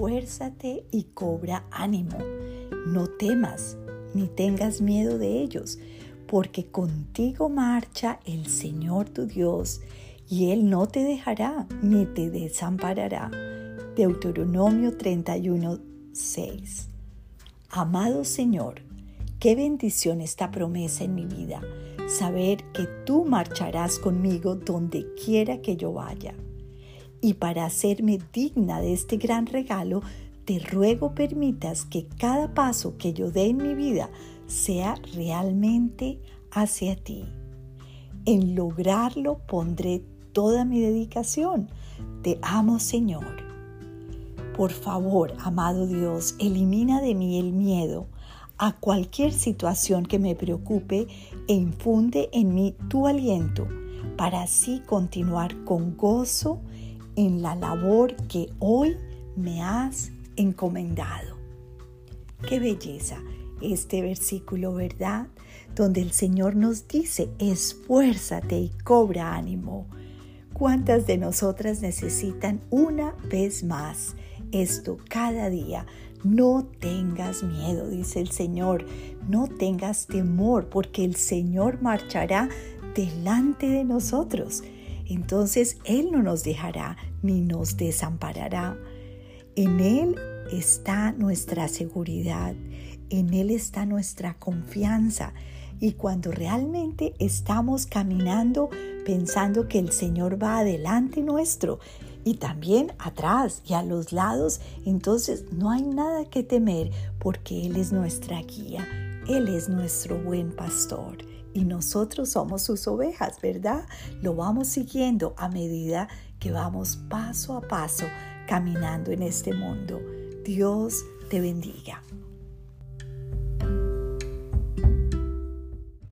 esfuérzate y cobra ánimo. No temas ni tengas miedo de ellos, porque contigo marcha el Señor tu Dios, y Él no te dejará ni te desamparará. Deuteronomio 31, 6. Amado Señor, qué bendición esta promesa en mi vida, saber que tú marcharás conmigo donde quiera que yo vaya. Y para hacerme digna de este gran regalo, te ruego permitas que cada paso que yo dé en mi vida sea realmente hacia ti. En lograrlo pondré toda mi dedicación. Te amo, Señor. Por favor, amado Dios, elimina de mí el miedo a cualquier situación que me preocupe e infunde en mí tu aliento para así continuar con gozo en la labor que hoy me has encomendado. Qué belleza este versículo, ¿verdad? Donde el Señor nos dice, esfuérzate y cobra ánimo. ¿Cuántas de nosotras necesitan una vez más esto cada día? No tengas miedo, dice el Señor, no tengas temor, porque el Señor marchará delante de nosotros. Entonces Él no nos dejará ni nos desamparará. En Él está nuestra seguridad, en Él está nuestra confianza. Y cuando realmente estamos caminando pensando que el Señor va adelante nuestro y también atrás y a los lados, entonces no hay nada que temer porque Él es nuestra guía, Él es nuestro buen pastor y nosotros somos sus ovejas, ¿verdad? Lo vamos siguiendo a medida que vamos paso a paso caminando en este mundo. Dios te bendiga.